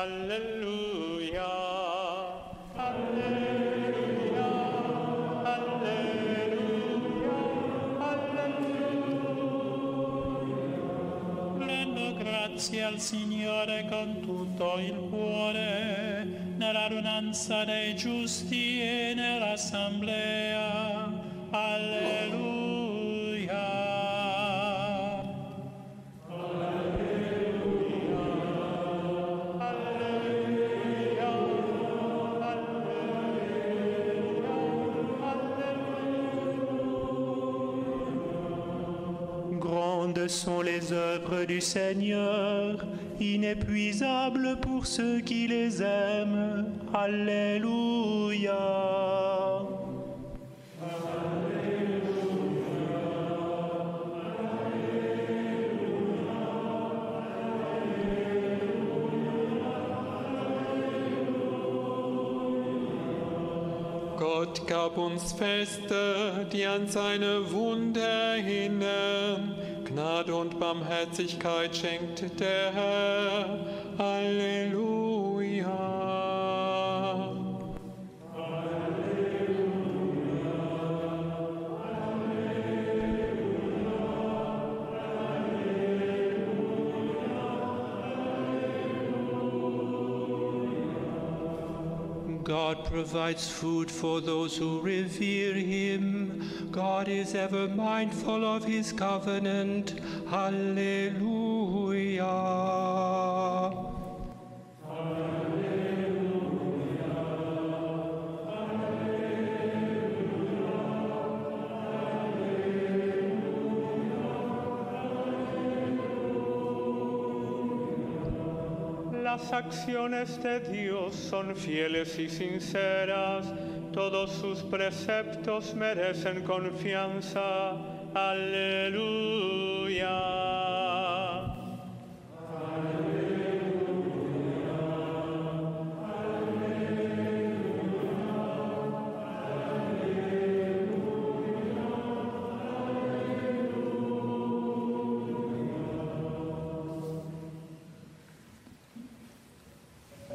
Alléluia. Alléluia. Alléluia. Alleluia. Rendo grazie al Signore con tutto il cuore, nella radunanza dei giusti sont les œuvres du Seigneur, inépuisables pour ceux qui les aiment. Alléluia. Gott gab uns Feste, die an seine Wunde erinnern. Gnade und Barmherzigkeit schenkt der Herr. Halleluja. God provides food for those who revere him. God is ever mindful of his covenant. Hallelujah. Las acciones de Dios son fieles y sinceras, todos sus preceptos merecen confianza. Aleluya.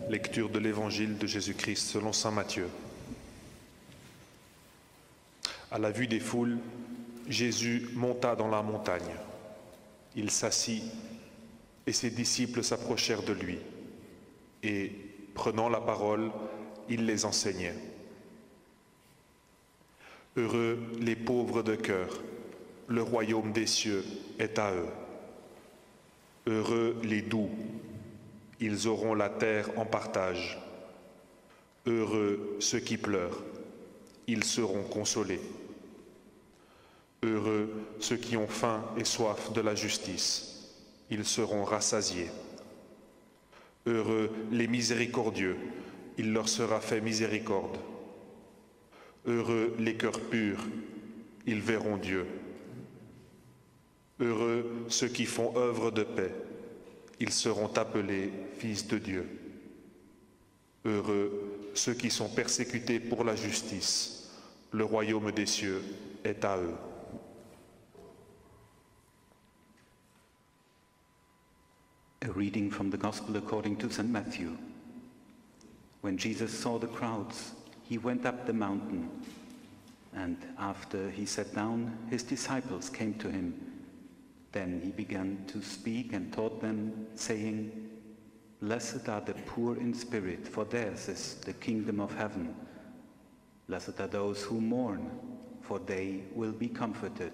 Lecture de l'Évangile de Jésus-Christ selon Saint Matthieu. À la vue des foules, Jésus monta dans la montagne. Il s'assit et ses disciples s'approchèrent de lui. Et, prenant la parole, il les enseignait. Heureux les pauvres de cœur, le royaume des cieux est à eux. Heureux les doux, ils auront la terre en partage. Heureux ceux qui pleurent, ils seront consolés. Heureux ceux qui ont faim et soif de la justice, ils seront rassasiés. Heureux les miséricordieux, il leur sera fait miséricorde. Heureux les cœurs purs, ils verront Dieu. Heureux ceux qui font œuvre de paix, ils seront appelés fils de Dieu. Heureux ceux qui sont persécutés pour la justice, le royaume des cieux est à eux. A reading from the Gospel according to St. Matthew. When Jesus saw the crowds, he went up the mountain, and after he sat down, his disciples came to him. Then he began to speak and taught them, saying, Blessed are the poor in spirit, for theirs is the kingdom of heaven. Blessed are those who mourn, for they will be comforted.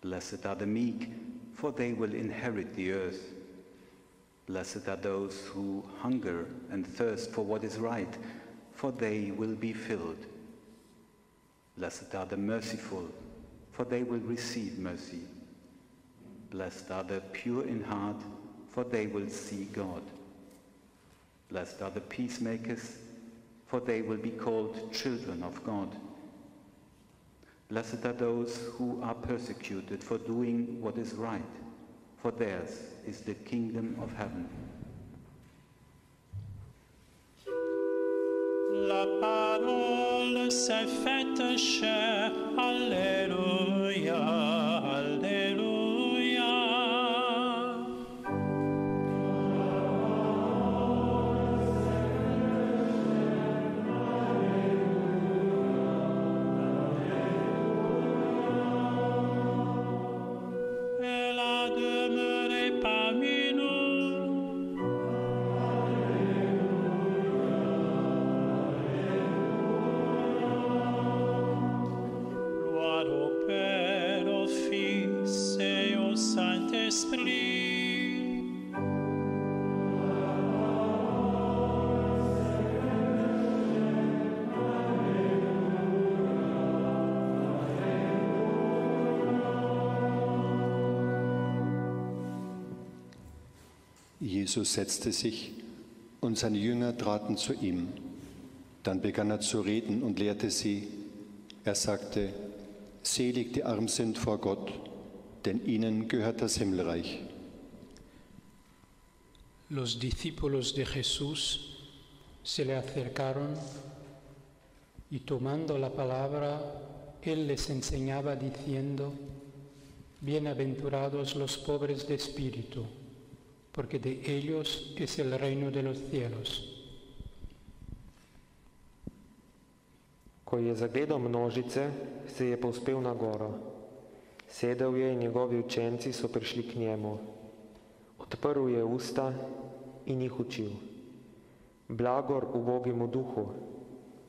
Blessed are the meek, for they will inherit the earth. Blessed are those who hunger and thirst for what is right, for they will be filled. Blessed are the merciful, for they will receive mercy. Blessed are the pure in heart, for they will see God. Blessed are the peacemakers, for they will be called children of God. Blessed are those who are persecuted for doing what is right, for theirs is the kingdom of heaven. La parole s'est faite. Alléluia, Alléluia. Jesus setzte sich und seine Jünger traten zu ihm. Dann begann er zu reden und lehrte sie. Er sagte, Selig die arm sind vor Gott, denn ihnen gehört das Himmelreich. Los discípulos de Jesús se le acercaron y tomando la palabra, él les enseñaba diciendo, Bienaventurados los pobres de espíritu, porque de ellos es el reino de los cielos. Ko je zagledal množice, se je povzpel na goro. Sedel je in njegovi učenci so prišli k njemu. Odprl je usta in jih učil. Blagor ubogemu duhu,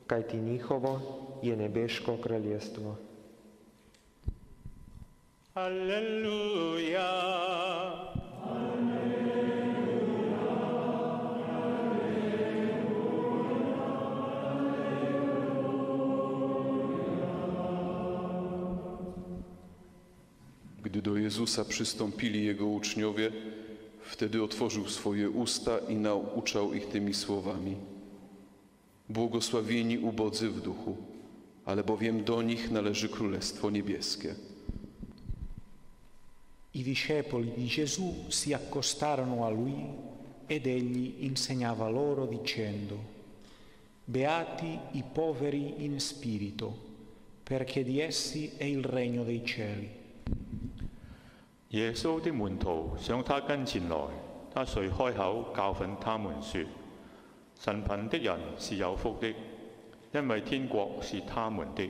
kajti njihovo je nebeško kraljestvo. Alléluia. Gdy do Jezusa przystąpili Jego uczniowie, wtedy otworzył swoje usta i nauczał ich tymi słowami. Błogosławieni ubodzy w duchu, ale bowiem do nich należy Królestwo Niebieskie. I discepoli di Gesù si accostarono a lui ed egli insegnava loro dicendo, Beati i poveri in spirito, perché di essi è il regno dei cieli. 耶穌的門徒上他跟前來，他遂開口教訓他們說：神貧的人是有福的，因為天國是他們的。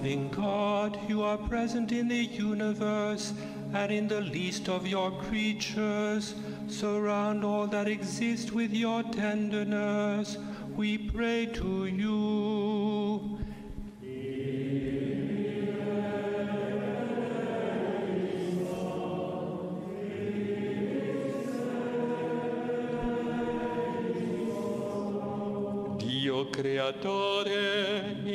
Loving God, you are present in the universe and in the least of your creatures. Surround all that exist with your tenderness. We pray to you. Dio creatore,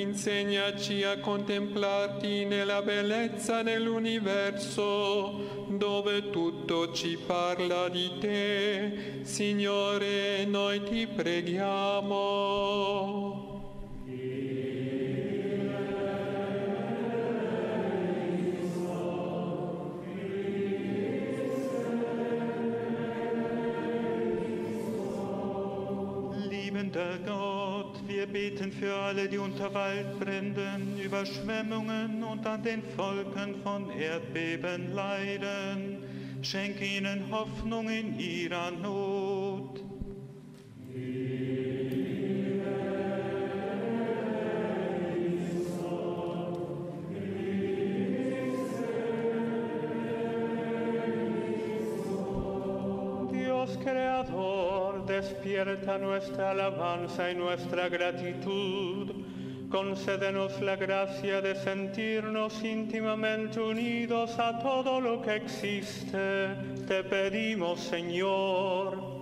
insegnaci a contemplarti nella bellezza dell'universo, dove tutto ci parla di te. Signore, noi ti preghiamo. Beten für alle, die unter Waldbränden, Überschwemmungen und an den Volken von Erdbeben leiden. Schenke ihnen Hoffnung in ihrer Not. Nuestra alabanza y nuestra gratitud. Concédenos la gracia de sentirnos íntimamente unidos a todo lo que existe. Te pedimos, Señor.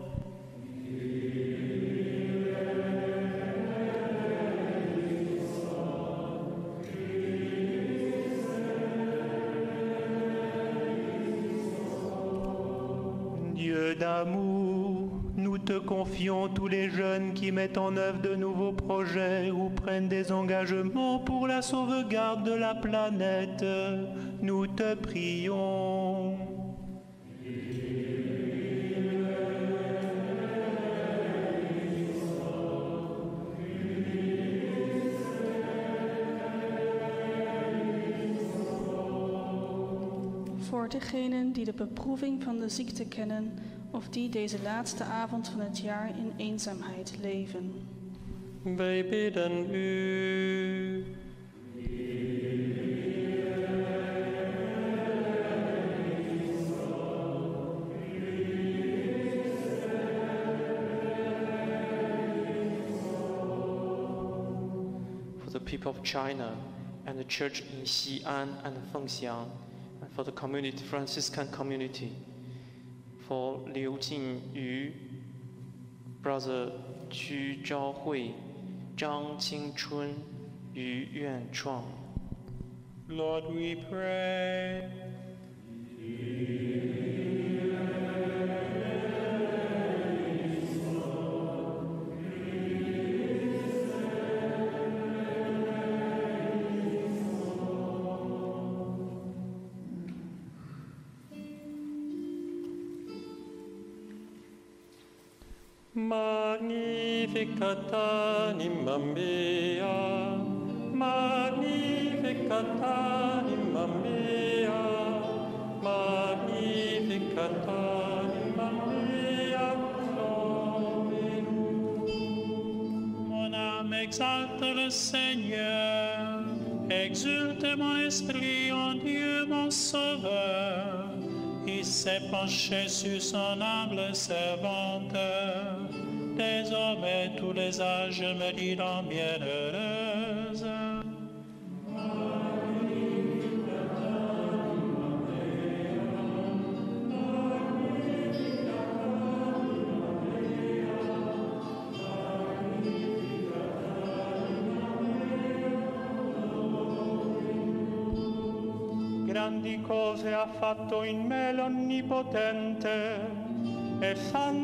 Te confions tous les jeunes qui mettent en œuvre de nouveaux projets ou prennent des engagements pour la sauvegarde de la planète. Nous te prions. Voor degenen die de beproeving van de ziekte kennen of die deze laatste avond van het jaar in eenzaamheid leven. Wij bidden u. for the people of China and the church in Xi'an and Fengxiang, and for the community, Franciscan community, 刘静瑜，brother，屈昭慧，张青春，于远创。Mon âme exalte le Seigneur, exulte mon esprit en Dieu mon Sauveur. Il s'est penché sur son humble servante. Tous les âges me diront bienheureuse. Grandi cose ha fatto in me l'Onnipotente, e santo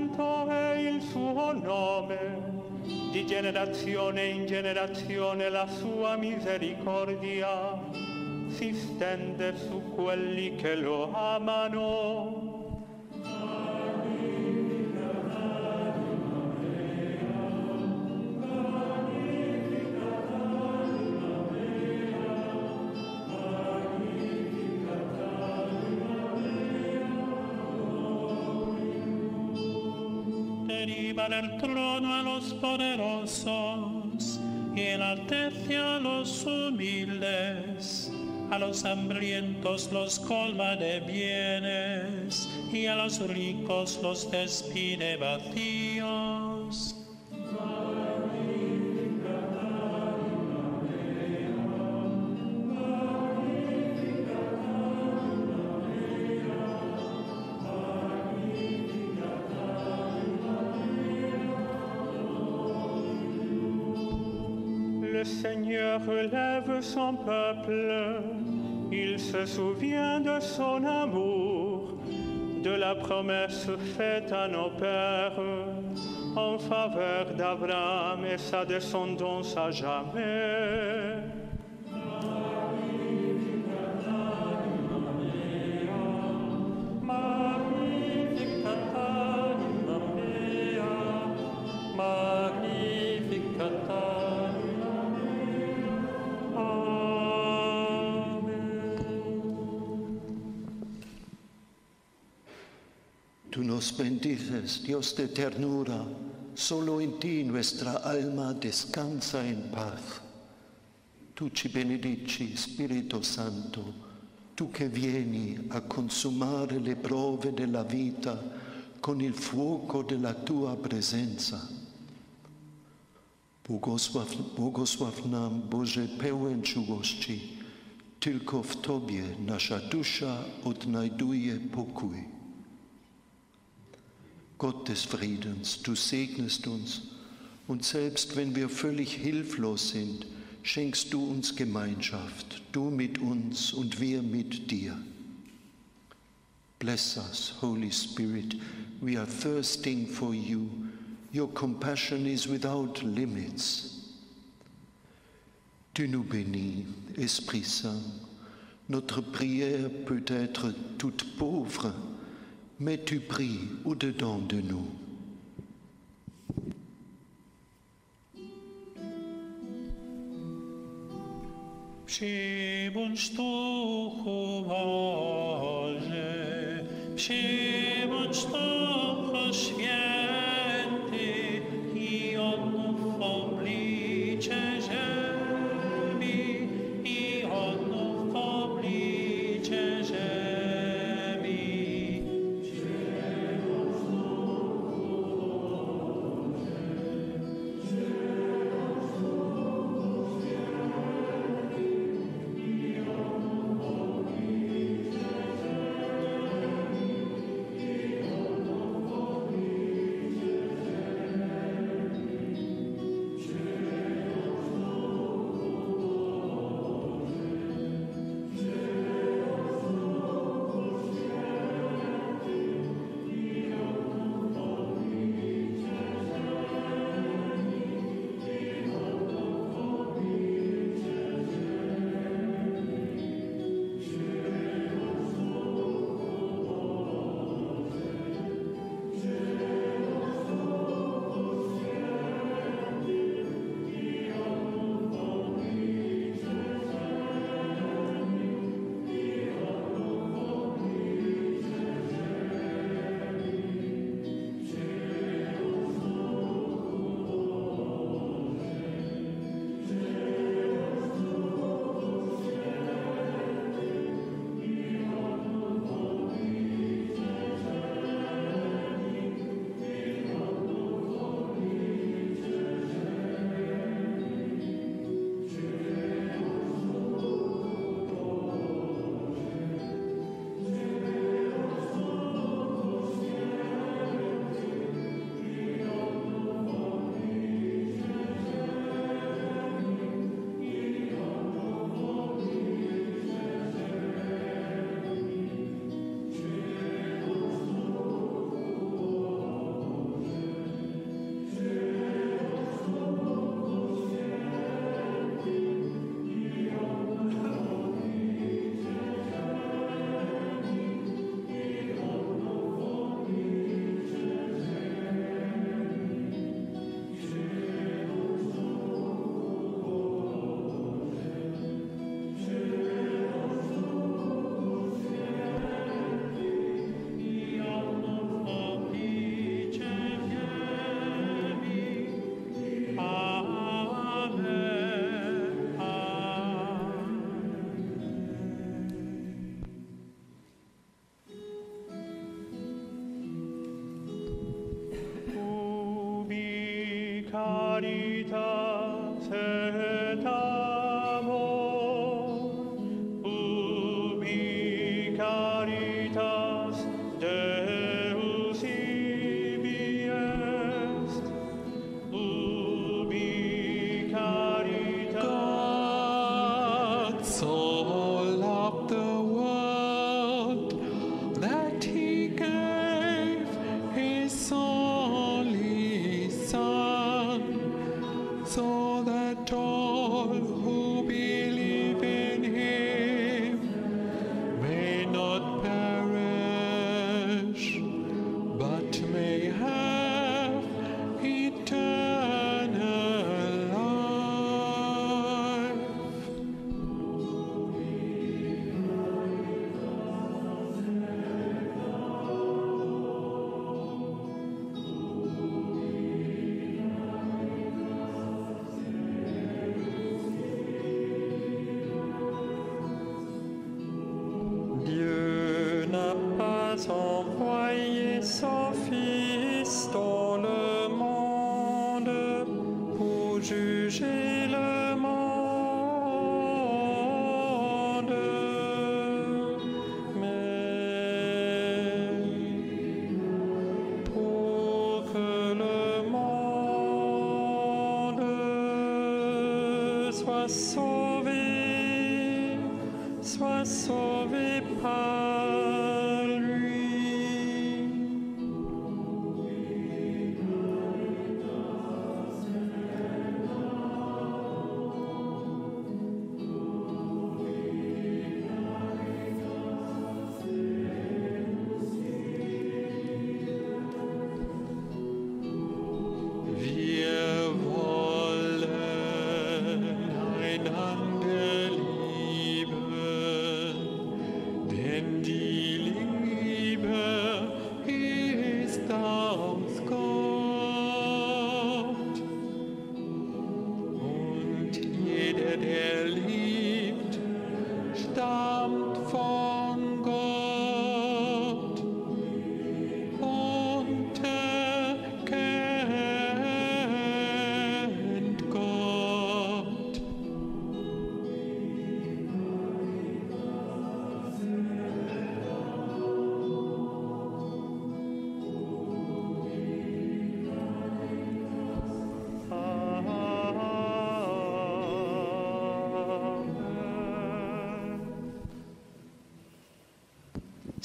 generazione in generazione la sua misericordia si stende su quelli che lo amano. Del trono a los poderosos y enaltece a los humildes. A los hambrientos los colma de bienes y a los ricos los despide vacíos. Son peuple, il se souvient de son amour, de la promesse faite à nos pères en faveur d'Abraham et sa descendance à jamais. Tú nos bendices, Dios de ternura, solo en ti nuestra alma descansa en paz. Tu ci benedici, Spirito Santo, tu che vieni a consumare le prove della vita con il fuoco della tua presenza. Błogosław, Boże, pełen czułości, tylko w Tobie nasza dusza odnajduje pokój. Gott des Friedens, du segnest uns und selbst wenn wir völlig hilflos sind, schenkst du uns Gemeinschaft, du mit uns und wir mit dir. Bless us, Holy Spirit. We are thirsting for you. Your compassion is without limits. Tu nous bénis, Esprit Saint. Notre prière peut être toute pauvre, mais tu pries au-dedans de nous.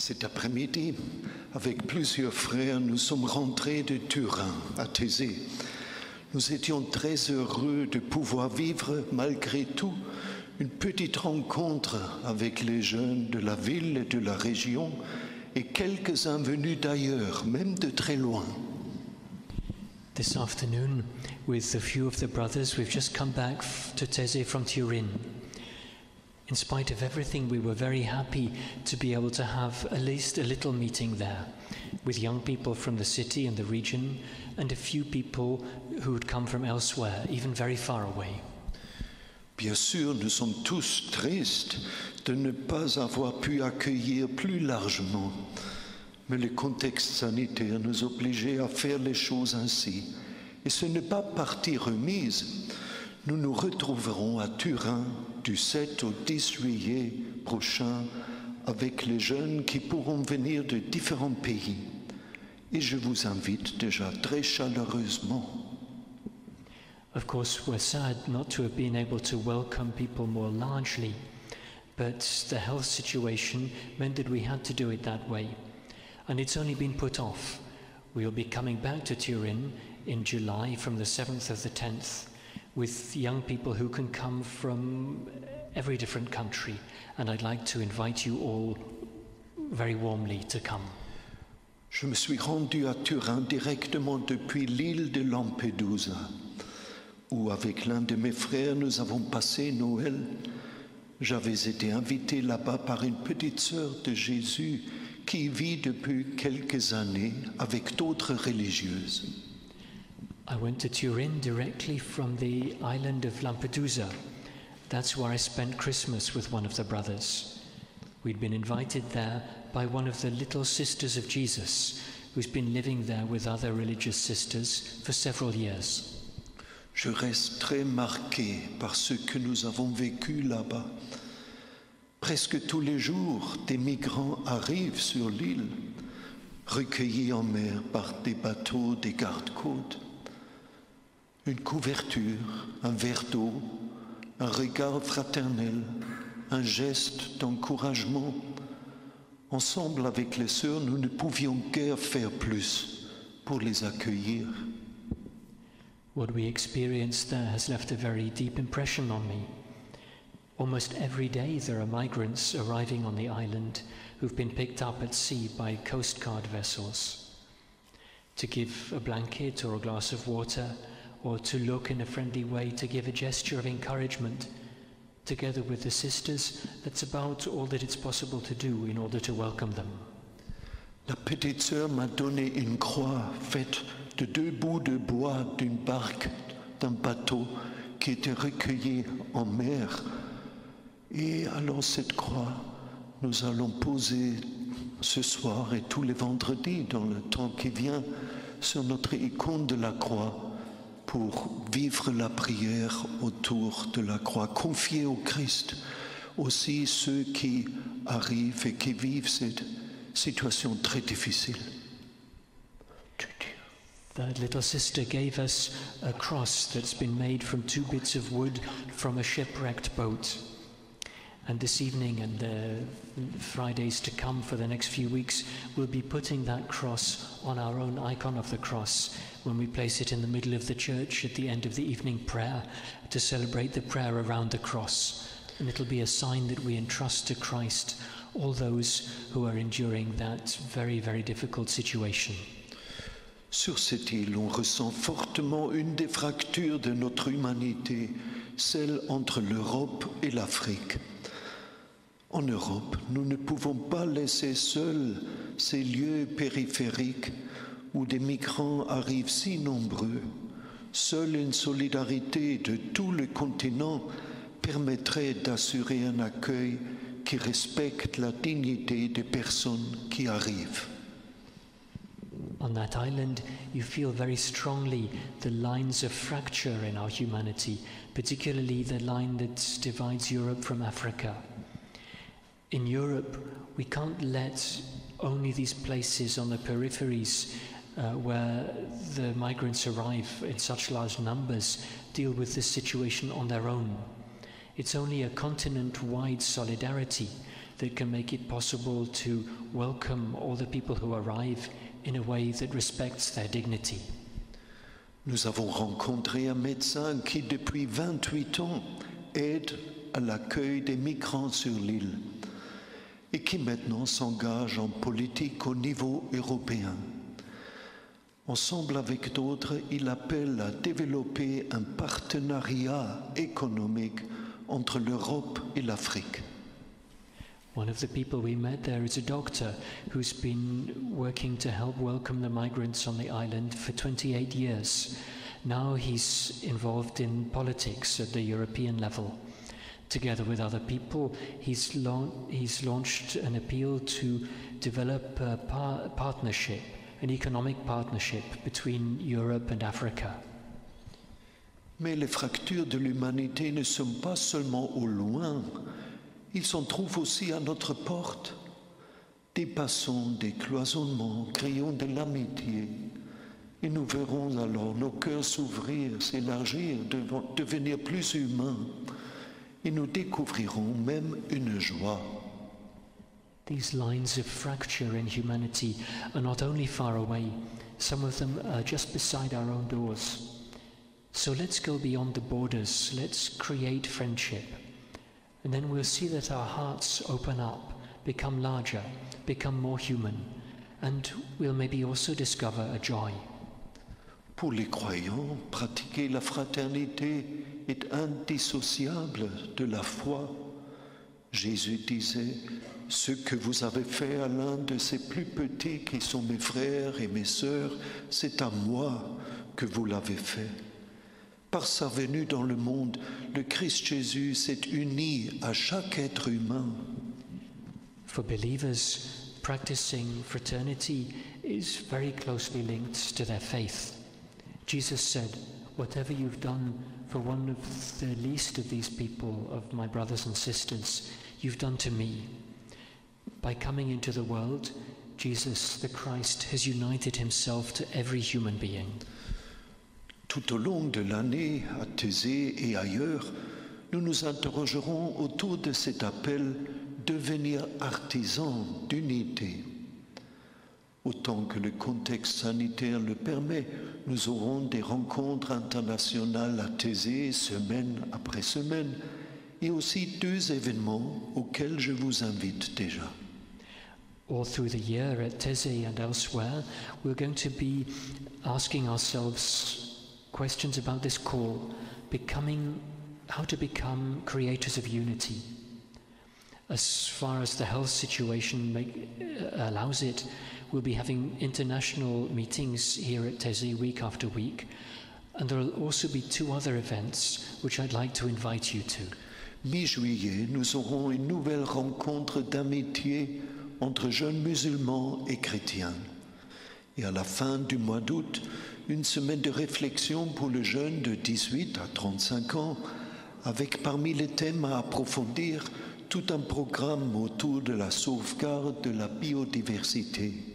Cet après-midi, avec plusieurs frères, nous sommes rentrés de Turin à Thésée. Nous étions très heureux de pouvoir vivre malgré tout une petite rencontre avec les jeunes de la ville et de la région et quelques-uns venus d'ailleurs, même de très loin. This afternoon, with a few of the brothers, we've just come back to from Turin. In spite of everything, we were very happy to be able to have at least a little meeting there with young people from the city and the region and a few people who had come from elsewhere, even very far away. Bien sûr, nous sommes tous tristes de ne pas avoir pu accueillir plus largement, mais le contexte sanitaire nous obligeait à faire les choses ainsi. Et ce n'est pas partie remise. Nous nous retrouverons à Turin du 7 au 10 juillet prochain avec les jeunes qui pourront venir de différents pays. Et je vous invite déjà très chaleureusement Of course, we're sad not to have been able to welcome people more largely, but the health situation meant that we had to do it that way. And it's only been put off. We'll be coming back to Turin in July from the 7th of the 10th with young people who can come from every different country. And I'd like to invite you all very warmly to come. Je me suis rendu à Turin directement depuis l'île de Lampedusa, où avec l'un de mes frères nous avons passé Noël. J'avais été invité là-bas par une petite sœur de Jésus qui vit depuis quelques années avec d'autres religieuses. I went to Turin directly from the island of Lampedusa. That's where I spent Christmas with one of the brothers. We'd been invited there by one of the little sisters of Jesus, who's been living there with other religious sisters for several years. Je reste très marqué par ce que nous avons vécu là-bas. Presque tous les jours, des migrants arrivent sur l'île, recueillis en mer par des bateaux des gardes-côtes. Une couverture, un verre d'eau, un regard fraternel, un geste d'encouragement. Ensemble avec les sœurs, nous ne pouvions guère faire plus pour les accueillir. What we experienced there has left a very deep impression on me. Almost every day there are migrants arriving on the island who've been picked up at sea by Coast Guard vessels. To give a blanket or a glass of water, or to look in a friendly way, to give a gesture of encouragement. Together with the sisters, that's about all that it's possible to do in order to welcome them. La petite sœur m'a donné une croix faite de deux bouts de bois d'une barque, d'un bateau qui était recueilli en mer. Et alors cette croix, nous allons poser ce soir et tous les vendredis dans le temps qui vient sur notre icône de la croix pour vivre la prière autour de la croix, confier au Christ aussi ceux qui arrivent et qui vivent cette situation très difficile. The little sister gave us a cross that's been made from two bits of wood from a shipwrecked boat. And this evening and the Fridays to come for the next few weeks, we'll be putting that cross on our own icon of the cross when we place it in the middle of the church at the end of the evening prayer to celebrate the prayer around the cross. And it'll be a sign that we entrust to Christ all those who are enduring that very, very difficult situation. Sur cette île, on ressent fortement une des fractures de notre humanité, celle entre l'Europe et l'Afrique. En Europe, nous ne pouvons pas laisser seuls ces lieux périphériques où des migrants arrivent si nombreux. Seule une solidarité de tout le continent permettrait d'assurer un accueil qui respecte la dignité des personnes qui arrivent. On that island, you feel very strongly the lines of fracture in our humanity, particularly the line that divides Europe from Africa. In Europe, we can't let only these places on the peripheries uh, where the migrants arrive in such large numbers deal with this situation on their own. It's only a continent wide solidarity that can make it possible to welcome all the people who arrive in a way that respects their dignity. Nous avons rencontré un médecin qui, depuis 28 ans, aide à l'accueil des migrants sur l'île et qui maintenant s'engage en politique au niveau européen. Ensemble avec d'autres, il appelle à développer un partenariat économique entre l'Europe et l'Afrique. One of the people we met there is a doctor who's been working to help welcome the migrants on the island for 28 years. Now he's involved in politics at the European level. Together with other people, he's, lau- he's launched an appeal to develop a par- partnership, an economic partnership between Europe and Africa. Mais les fractures de l'humanité ne sont pas seulement au loin, ils s'en trouvent aussi à notre porte. Dépassons des cloisonnements, créons de l'amitié, et nous verrons alors nos cœurs s'ouvrir, s'élargir, deven- devenir plus humains, et nous découvrirons même une joie. These lines of fracture in humanity are not only far away, some of them are just beside our own doors. So let's go beyond the borders, let's create friendship. And then we'll see that our hearts open up, become larger, become more human, and we'll maybe also discover a joy. Pour les croyants, pratiquer la fraternité est indissociable de la foi. Jésus disait, ce que vous avez fait à l'un de ces plus petits qui sont mes frères et mes sœurs, c'est à moi que vous l'avez fait. Par sa venue dans le monde, le Christ Jésus s'est uni à chaque être humain. For believers, practicing fraternity is very closely linked to their faith. Jesus said, whatever you've done for one of the least of these people, of my brothers and sisters, you've done to me. By coming into the world, Jesus the Christ has united himself to every human being. Tout au long de l'année, à Thésée et ailleurs, nous nous interrogerons autour de cet appel devenir artisan d'unité. Autant que le contexte sanitaire le permet, nous aurons des rencontres internationales à Thésée semaine après semaine et aussi deux événements auxquels je vous invite déjà. All through the year at Teze and elsewhere, we're going to be asking ourselves questions about this call, becoming, how to become creators of unity. As far as the health situation make, allows it, we'll be having international meetings here at Teze week after week, and there will also be two other events which I'd like to invite you to. Mi-juillet, nous aurons une nouvelle rencontre d'amitié entre jeunes musulmans et chrétiens. Et à la fin du mois d'août, une semaine de réflexion pour les jeunes de 18 à 35 ans, avec parmi les thèmes à approfondir tout un programme autour de la sauvegarde de la biodiversité.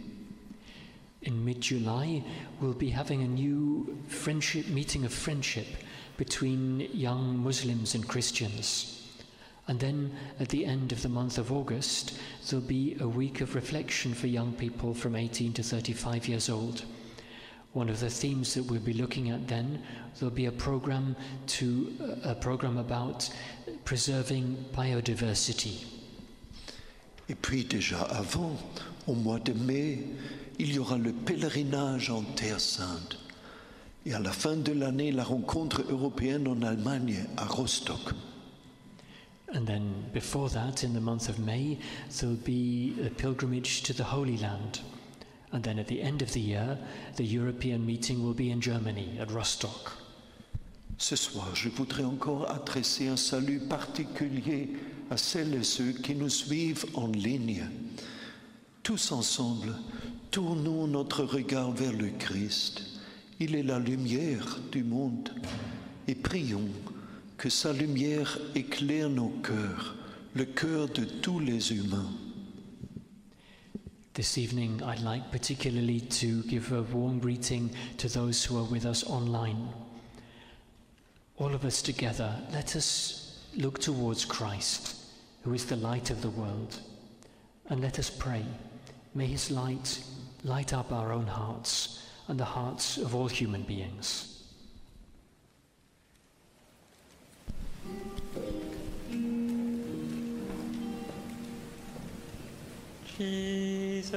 In mid July, we'll be having a new friendship meeting of friendship between young Muslims and Christians. And then at the end of the month of August, there'll be a week of reflection for young people from 18 to 35 years old. One of the themes that we'll be looking at then, there'll be a program to a program about preserving biodiversity. Et puis déjà avant, au mois de mai, il y aura le pèlerinage en Terre Sainte. Et à la fin de l'année, la rencontre européenne en Allemagne à Rostock. And then before that, in the month of May, there'll be a pilgrimage to the Holy Land. And then at the end of the year, the European meeting will be in Germany, at Rostock. Ce soir, je voudrais encore adresser un salut particulier à celles et ceux qui nous suivent en ligne. Tous ensemble, tournons notre regard vers le Christ. Il est la lumière du monde. Et prions que sa lumière éclaire nos cœurs, le cœur de tous les humains. This evening, I'd like particularly to give a warm greeting to those who are with us online. All of us together, let us look towards Christ, who is the light of the world, and let us pray. May his light light up our own hearts and the hearts of all human beings. Jesus,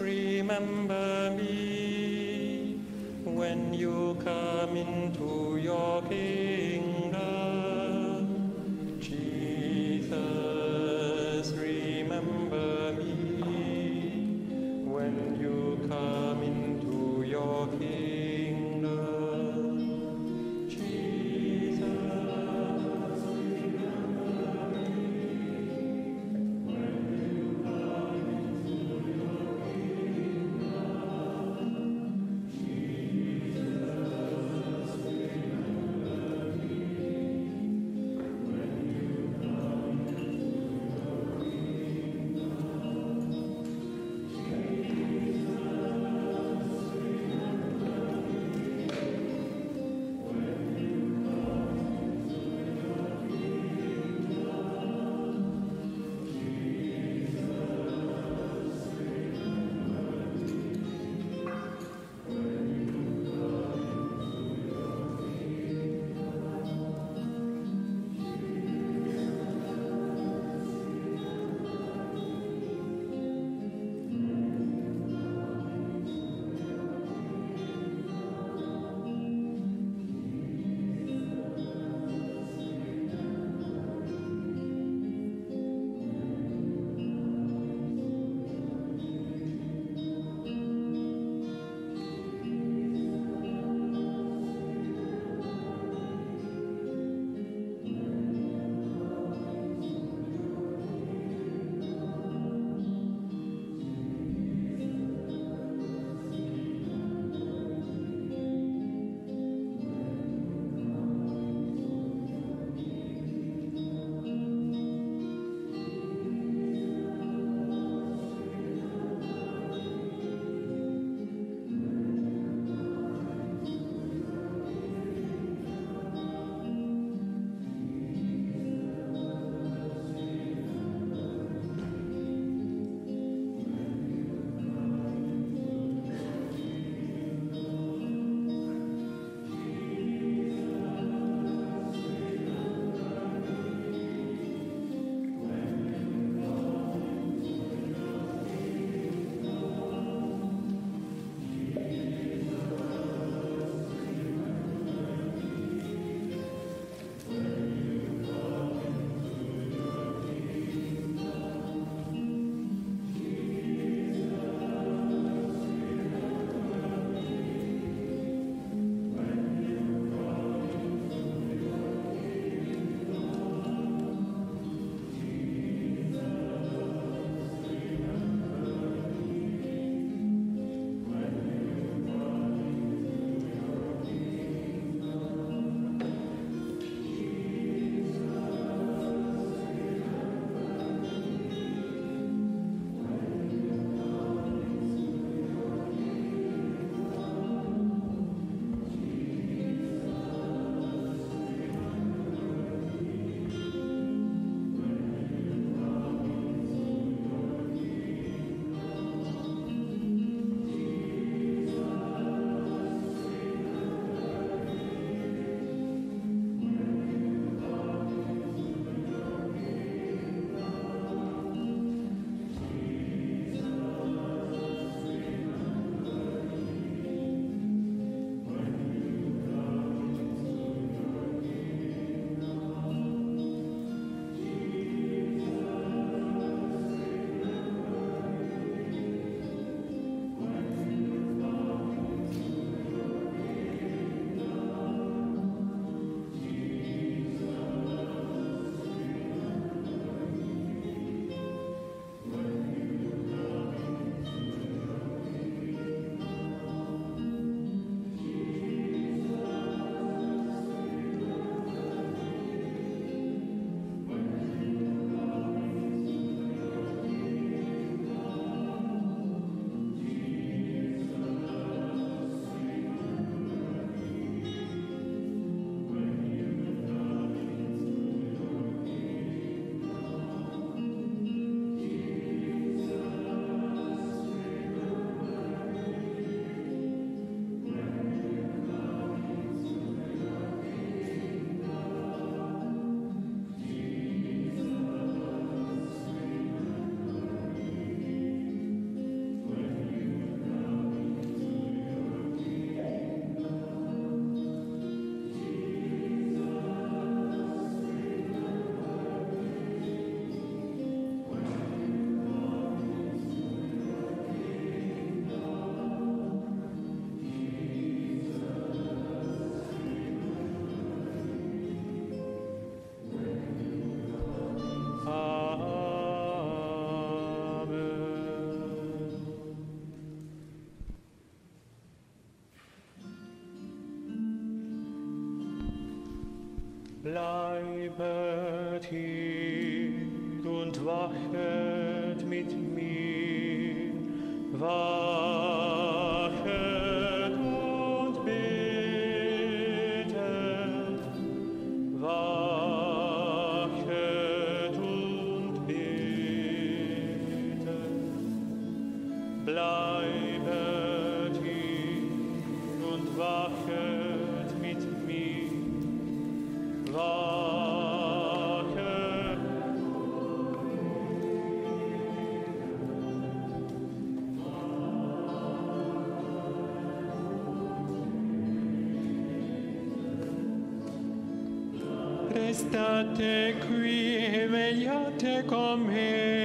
remember me when you come into your kingdom. Jesus, bleiben. Christa te qui, veglia te com me.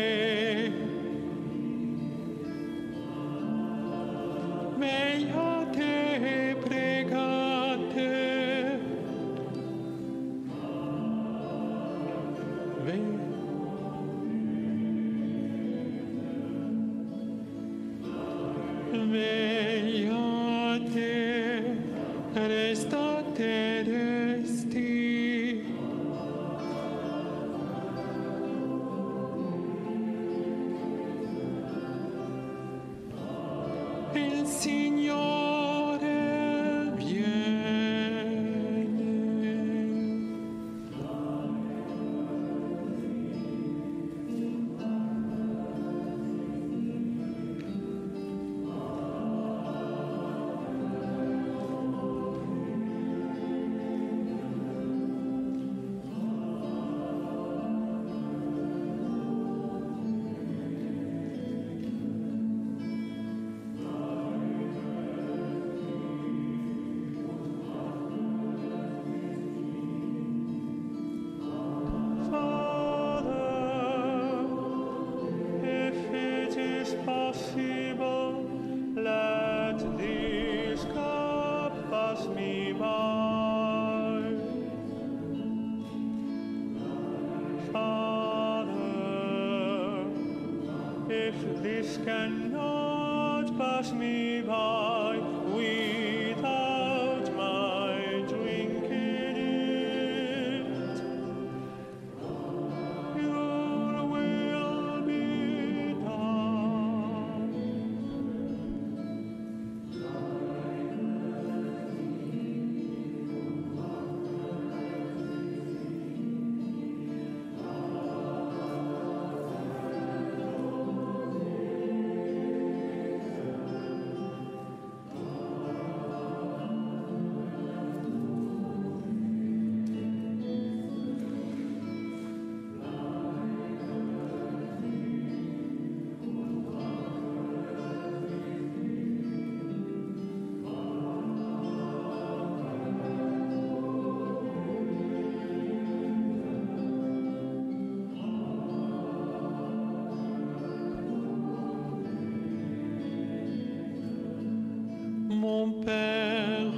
Mon Père,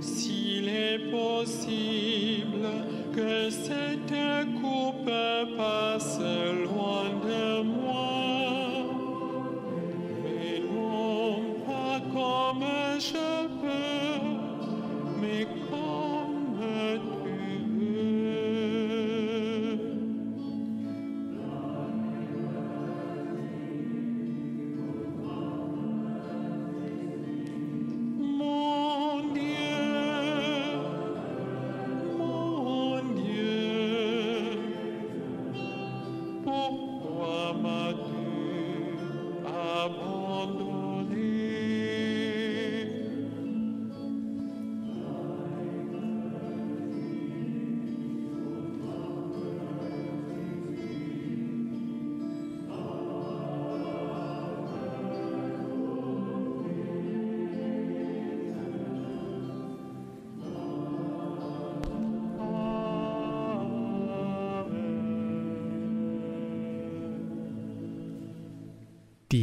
s'il est possible que cette